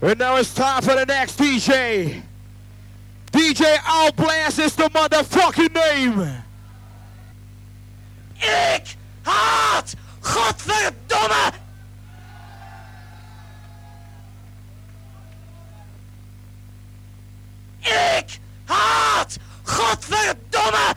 And now it's time for the next DJ. DJ Outblast is the motherfucking name. Ik haat godverdomme Ik haat godverdomme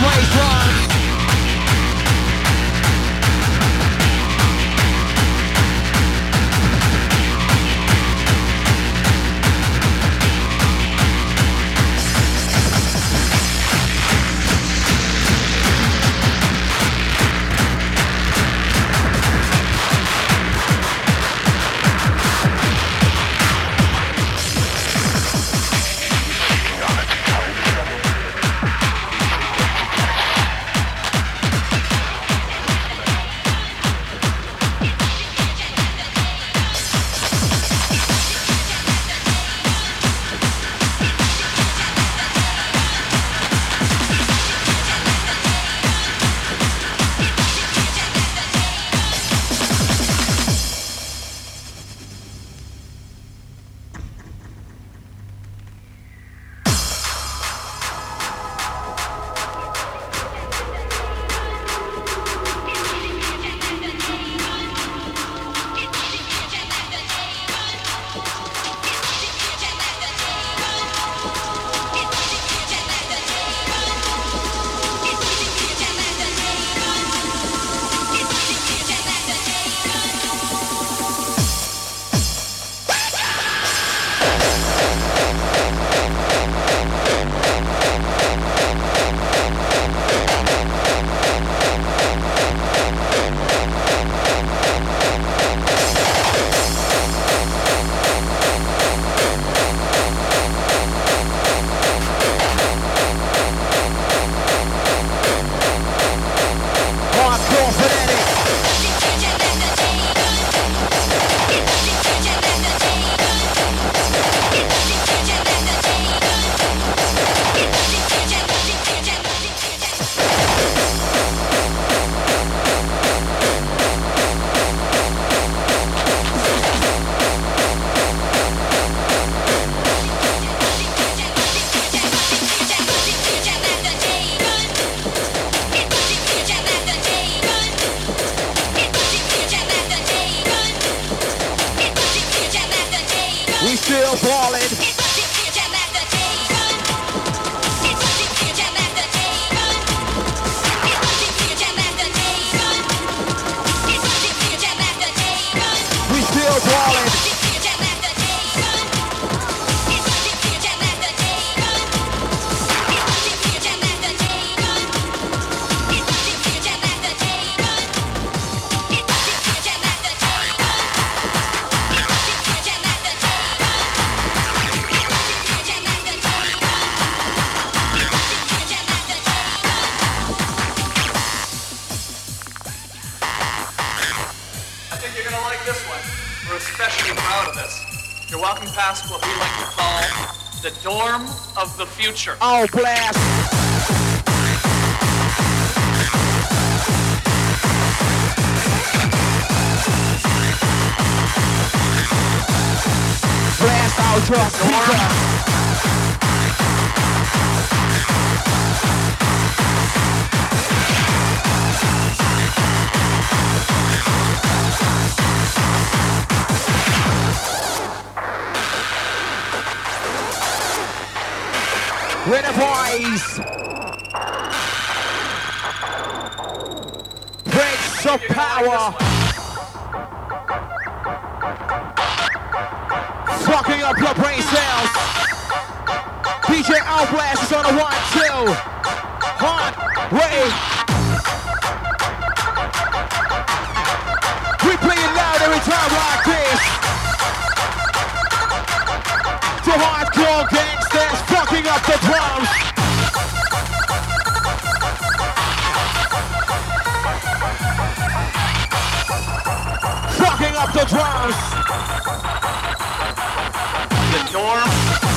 the way dorm of the future. Oh, blast. Blast out your speaker. Of power. Fucking up your brain cells. DJ Outblast is on the one, two. Hot, wait. We play it loud every time like this. The hardcore gangsters fucking up the drums. Up the drums. The dorm.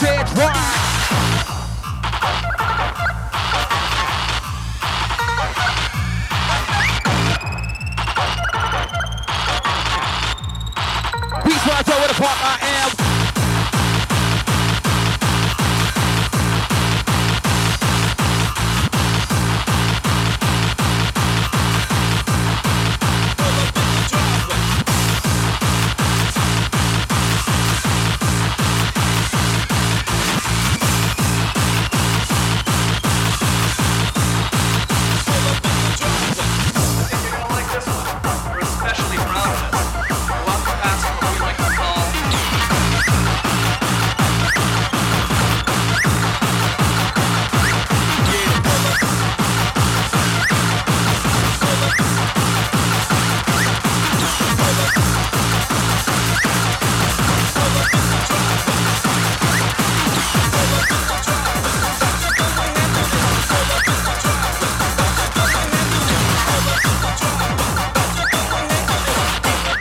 Pause it,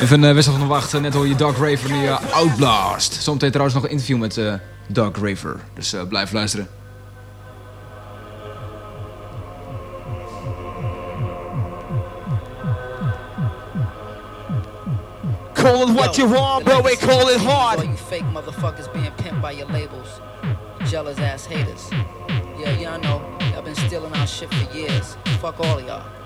Even een wissel van de wacht. Net hoor je Dark Raver nu uh, Outblast. Zometeen trouwens nog een interview met eh Dark Raver. Dus eh, blijf luisteren. Call it what you want, but we call it All hard. you fake motherfuckers being pimped by your labels. Jealous ass haters. Yeah, y'all know. Y'all been stealing our shit for years. Fuck all of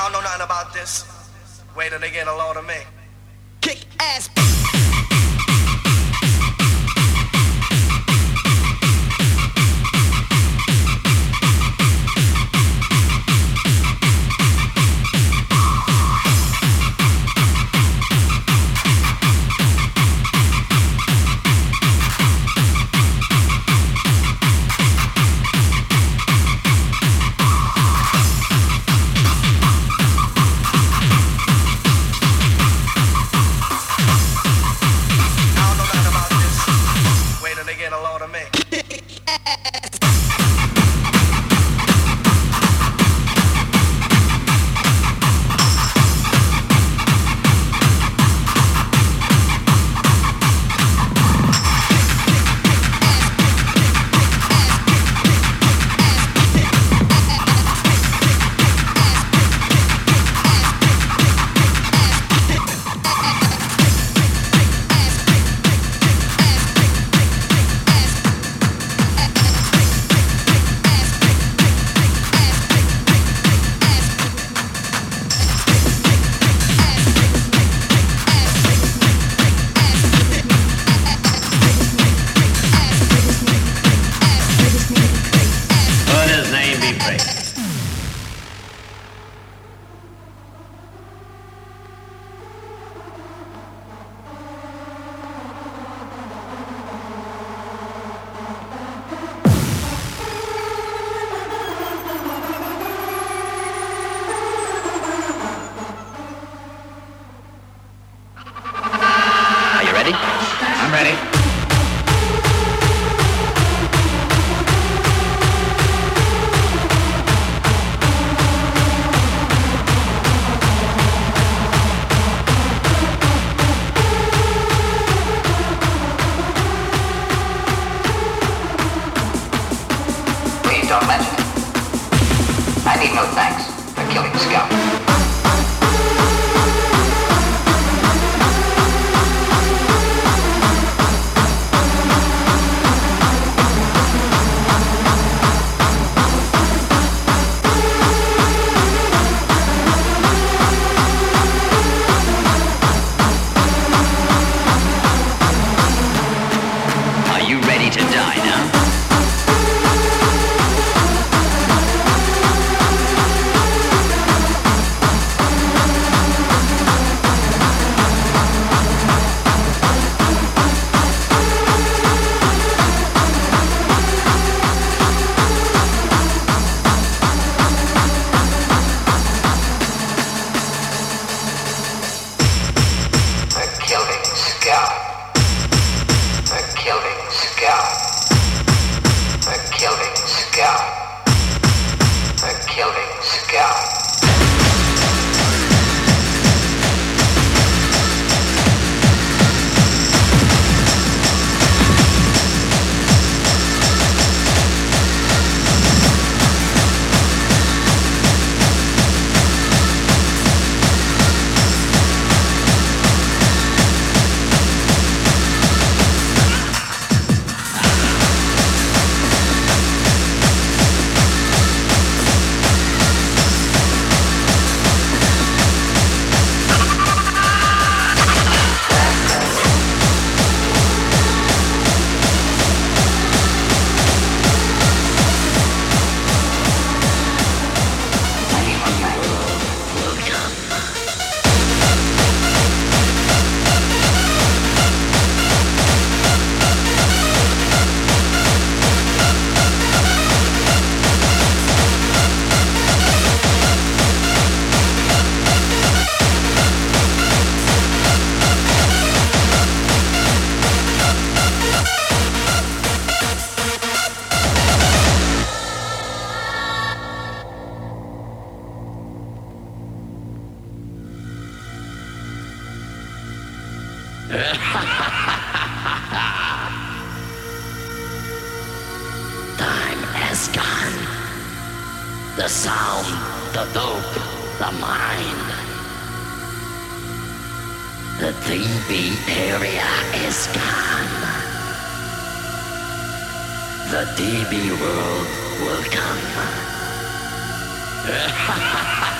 y'all. Know nothing about this. Wait till they get a load of me. Kick ass. 3B is. The DB world will come.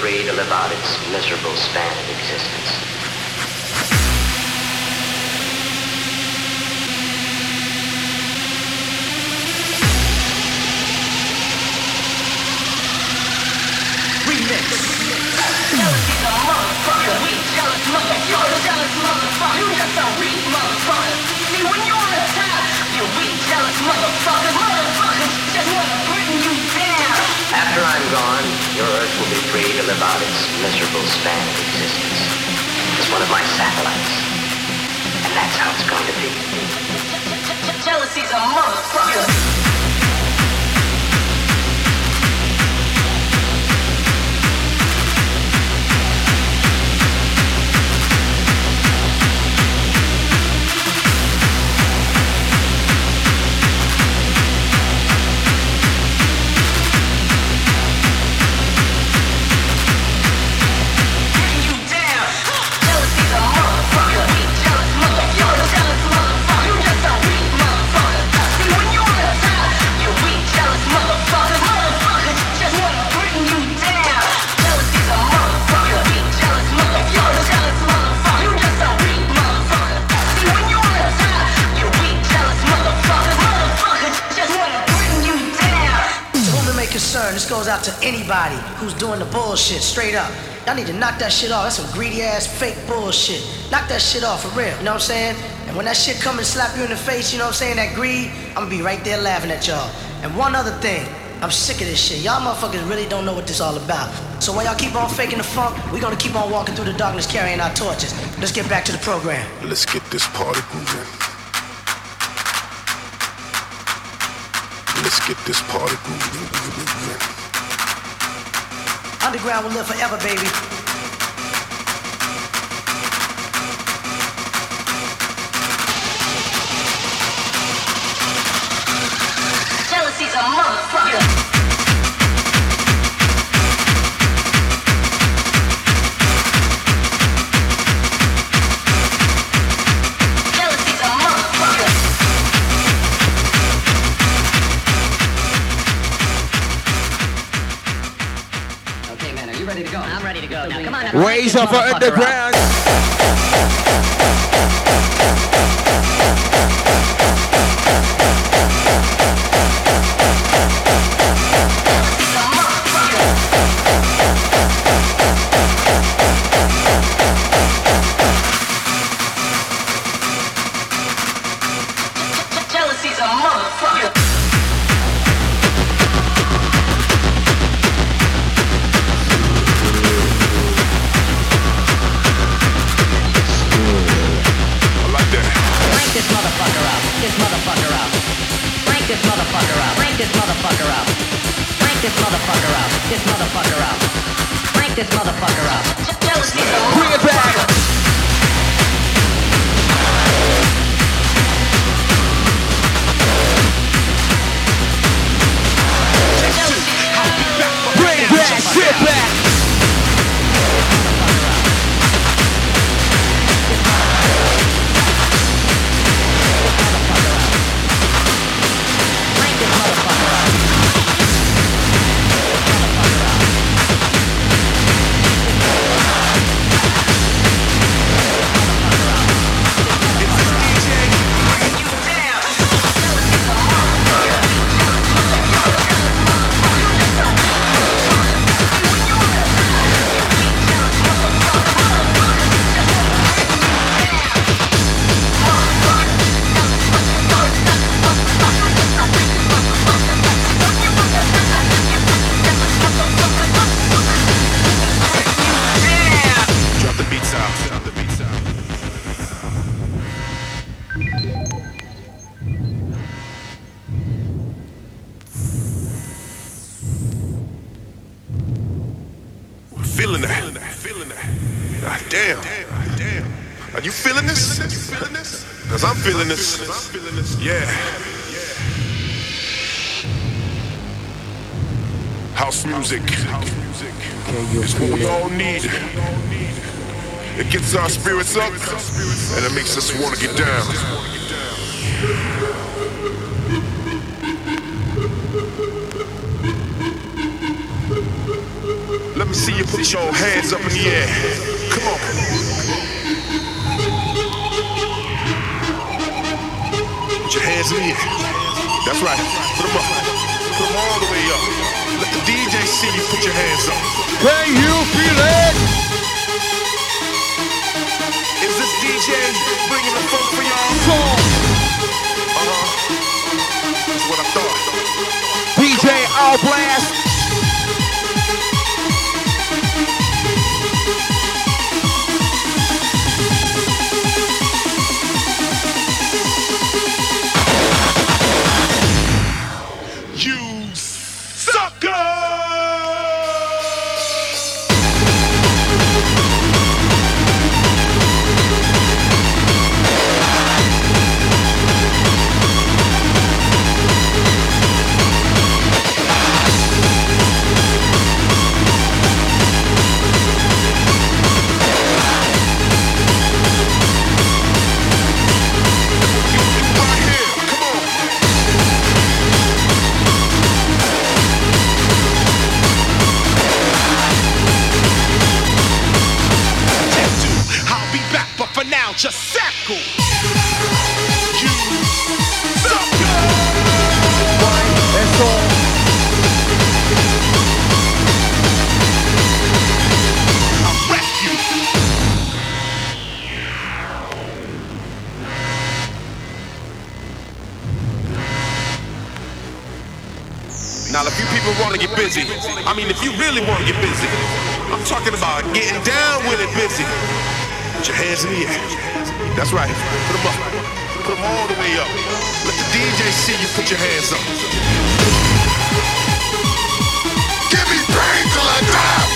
free to live out its miserable span of existence. After I'm gone, Earth will be free to live out its miserable span of existence. It's one of my satellites. And that's how it's going to be. Jealousy's a motherfucker. May concern, this goes out to anybody who's doing the bullshit straight up. Y'all need to knock that shit off. That's some greedy ass fake bullshit. Knock that shit off for real. You know what I'm saying? And when that shit come and slap you in the face, you know what I'm saying? That greed, I'm gonna be right there laughing at y'all. And one other thing, I'm sick of this shit. Y'all motherfuckers really don't know what this all about. So while y'all keep on faking the funk, we gonna keep on walking through the darkness carrying our torches. Let's get back to the program. Let's get this party moving. Get this party moving. Underground will live forever, baby. Raise up for underground. This. Yeah. House music. It's what we all need. It gets our spirits up and it makes us want to get down. Let me see you put your hands up in the air. Come on. Hands in air. That's right. Put them up. Put them all the way up. Let the DJ see you put your hands up. Can you feel it? Is this DJ bringing the funk for y'all? Song. Uh-huh. That's what I thought. DJ Outblast. You I mean, if you really want to get busy, I'm talking about getting down with it busy. Put your hands in the air. That's right. Put them up. Put them all the way up. Let the DJ see you put your hands up. Give me pain till I die.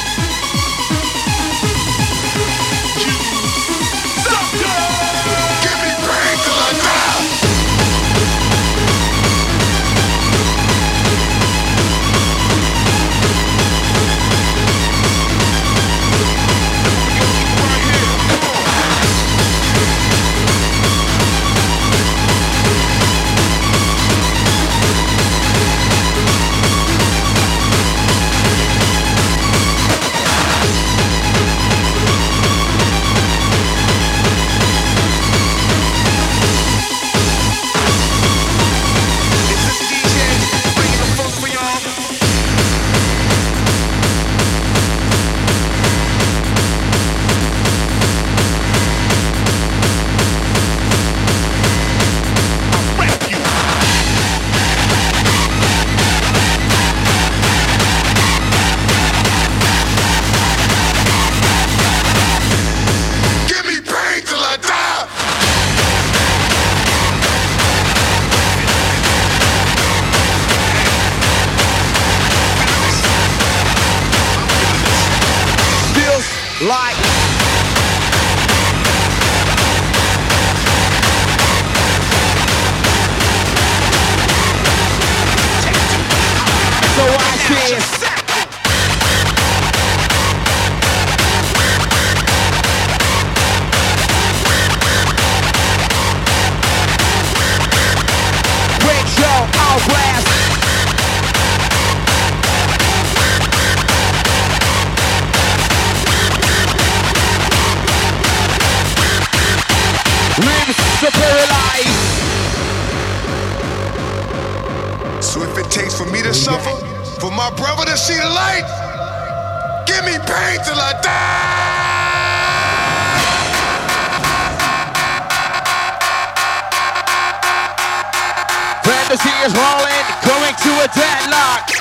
Is rolling, going to a deadlock.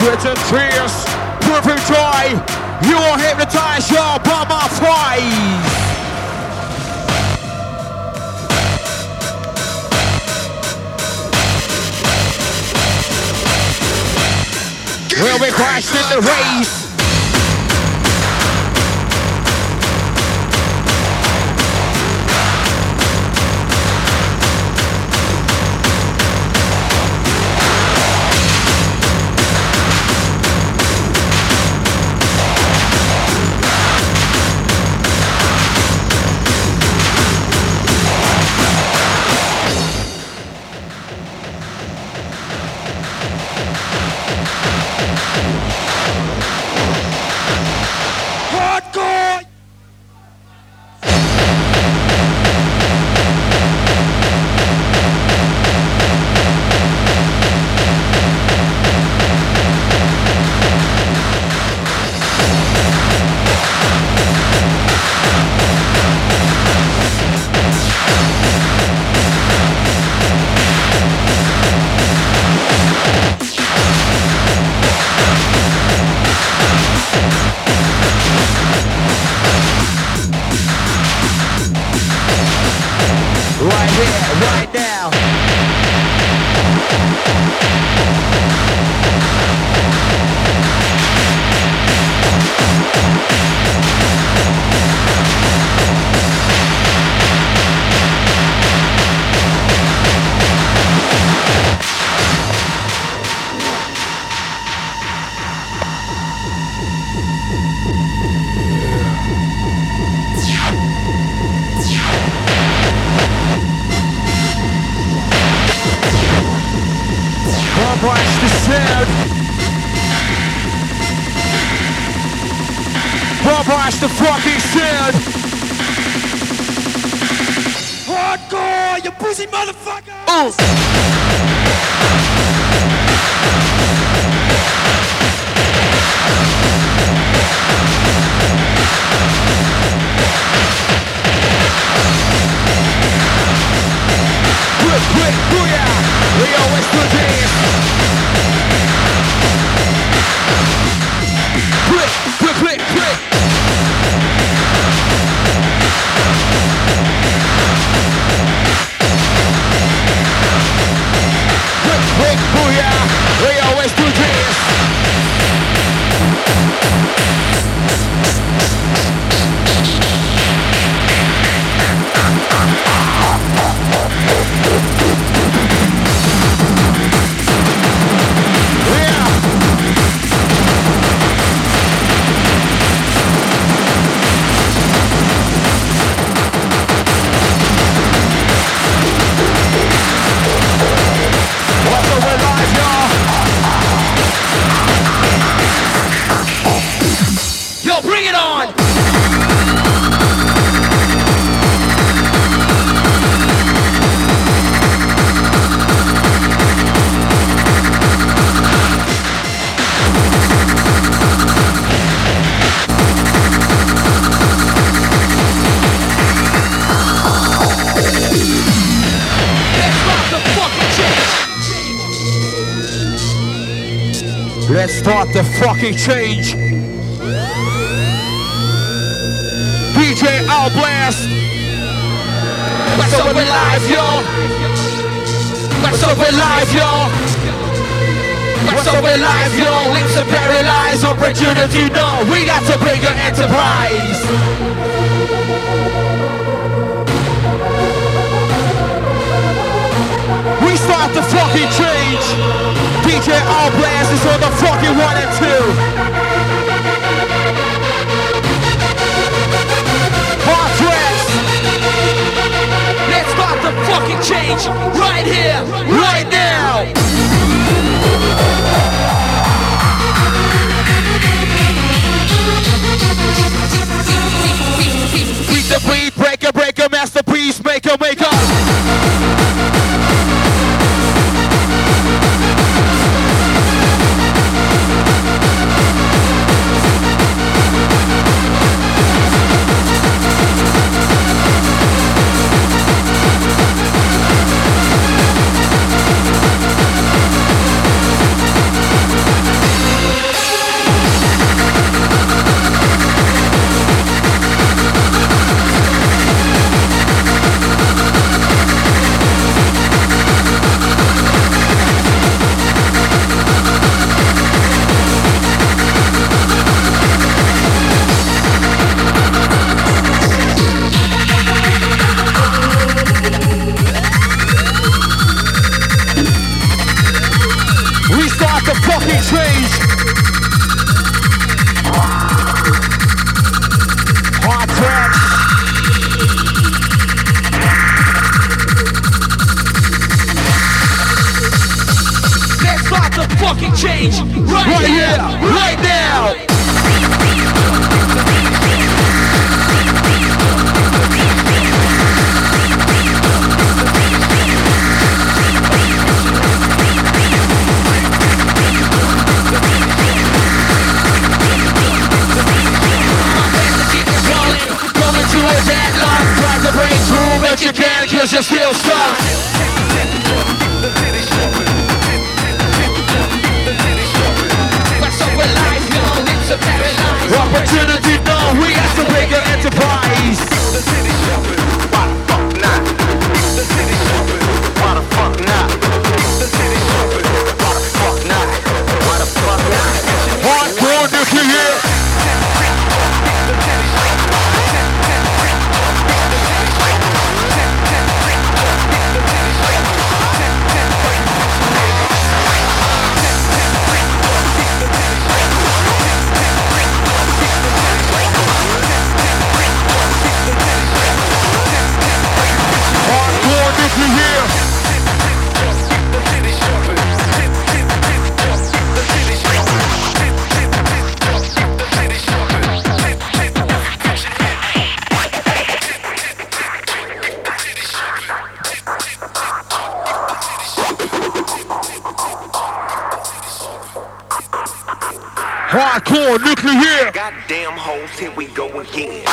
sweat and tears, perfect joy. You'll hypnotize your mama, by. We'll be crashed in the race. Booyah! Fucking change. DJ Outblast. What's up with live, yo? What's up with live, yo? What's up with live, yo? Lips are paralyzed, opportunity, no. We got to bring an enterprise. We start the fucking change. DJ Outblast is on the fucking one and two. Hardtraxx. Let's start the fucking change right here, right now. Beat the beat, breaker, breaker, masterpiece, maker, maker. Hardcore nuclear. Goddamn hoes, here we go again.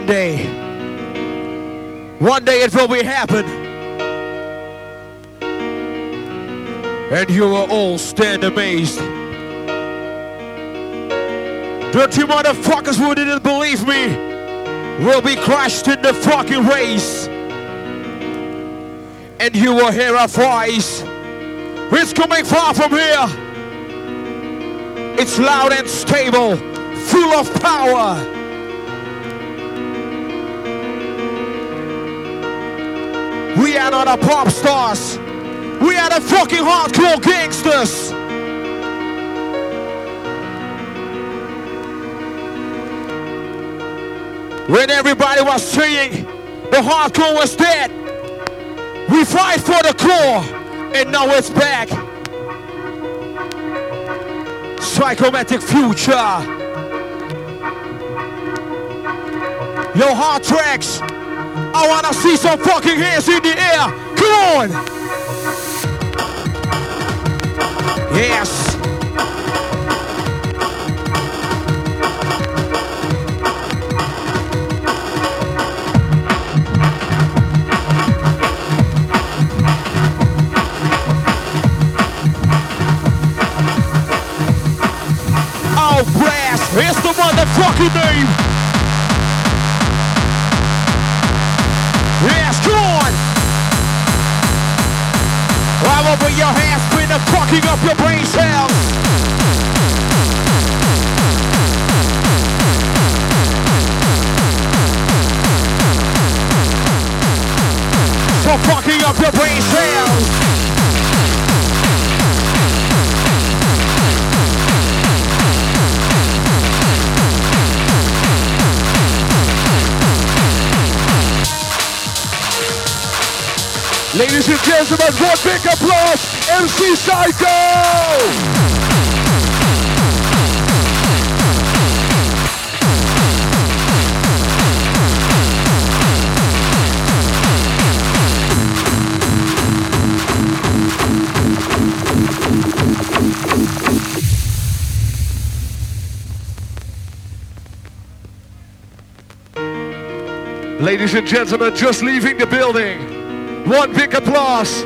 One day, one day it will be happen. And you will all stand amazed. Dirty motherfuckers who didn't believe me will be crushed in the fucking race. And you will hear a voice. It's coming far from here. It's loud and stable, full of power. We are not the pop stars. We are the fucking hardcore gangsters. When everybody was saying the hardcore was dead, we fight for the core, and now it's back. Psychomatic future. Yo, Hardtraxx. I wanna see some fucking hands in the air. Come on. Yes. It's the motherfucking name! Over your hands, spin the fucking up your brain cells! So fucking up your brain cells! Ladies and gentlemen, one big applause, MC Psycho! Ladies and gentlemen, just leaving the building. One big applause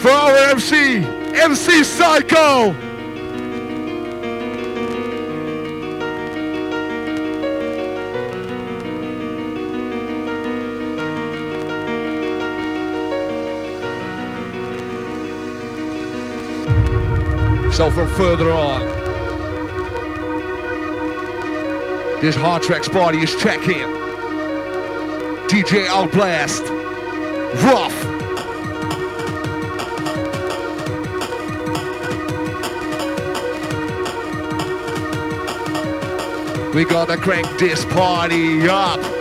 for our MC, MC Psycho. So from further on, this Hardtraxx party is checking. DJ Outblast, rough. We gotta crank this party up.